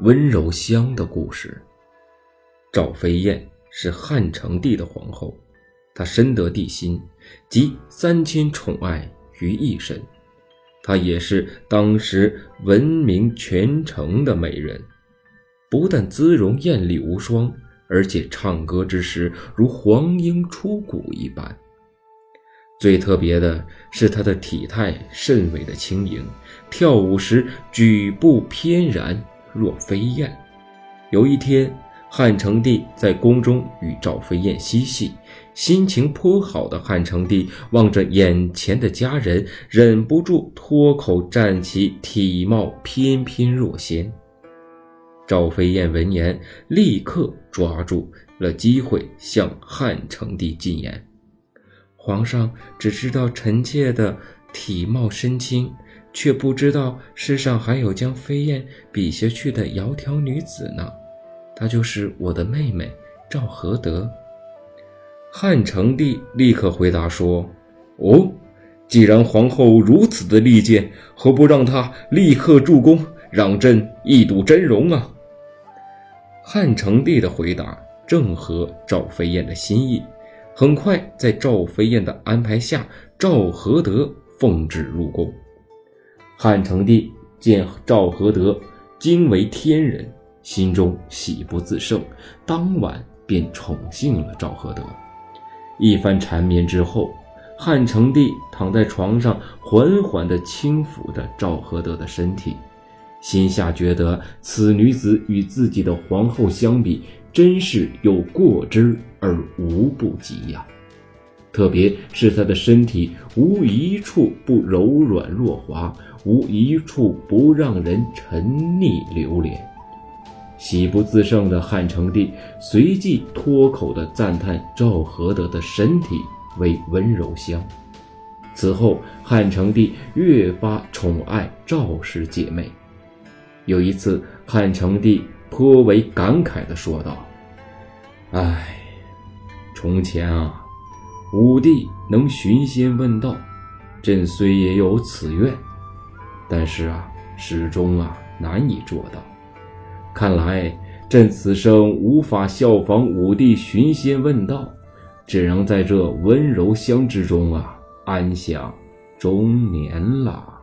温柔乡的故事。赵飞燕是汉成帝的皇后，她深得帝心，集三千宠爱于一身。她也是当时闻名全城的美人，不但姿容艳丽无双，而且唱歌之时如黄莺出谷一般。最特别的是她的体态甚为的轻盈，跳舞时举步翩然。若飞燕。有一天，汉成帝在宫中与赵飞燕嬉戏，心情颇好的汉成帝望着眼前的佳人，忍不住脱口赞其体貌翩翩若仙。赵飞燕闻言，立刻抓住了机会向汉成帝进言：“皇上只知道臣妾的体貌身轻。”却不知道世上还有将飞燕比下去的窈窕女子呢，她就是我的妹妹赵合德。汉成帝立刻回答说：“哦，既然皇后如此的力荐，何不让她立刻助攻，让朕一睹真容啊？”汉成帝的回答正合赵飞燕的心意，很快在赵飞燕的安排下，赵合德奉旨入宫。汉成帝见赵合德惊为天人，心中喜不自胜，当晚便宠幸了赵合德。一番缠绵之后，汉成帝躺在床上，缓缓地轻抚着赵合德的身体，心下觉得此女子与自己的皇后相比，真是有过之而无不及呀。特别是她的身体，无一处不柔软若滑。无一处不让人沉溺流连，喜不自胜的汉成帝随即脱口的赞叹赵合德的身体为温柔乡。此后，汉成帝越发宠爱赵氏姐妹。有一次，汉成帝颇为感慨的说道：“唉，从前啊，武帝能寻仙问道，朕虽也有此愿。”但是啊，始终啊难以做到。看来朕此生无法效仿武帝寻仙问道，只能在这温柔乡之中啊安享中年了。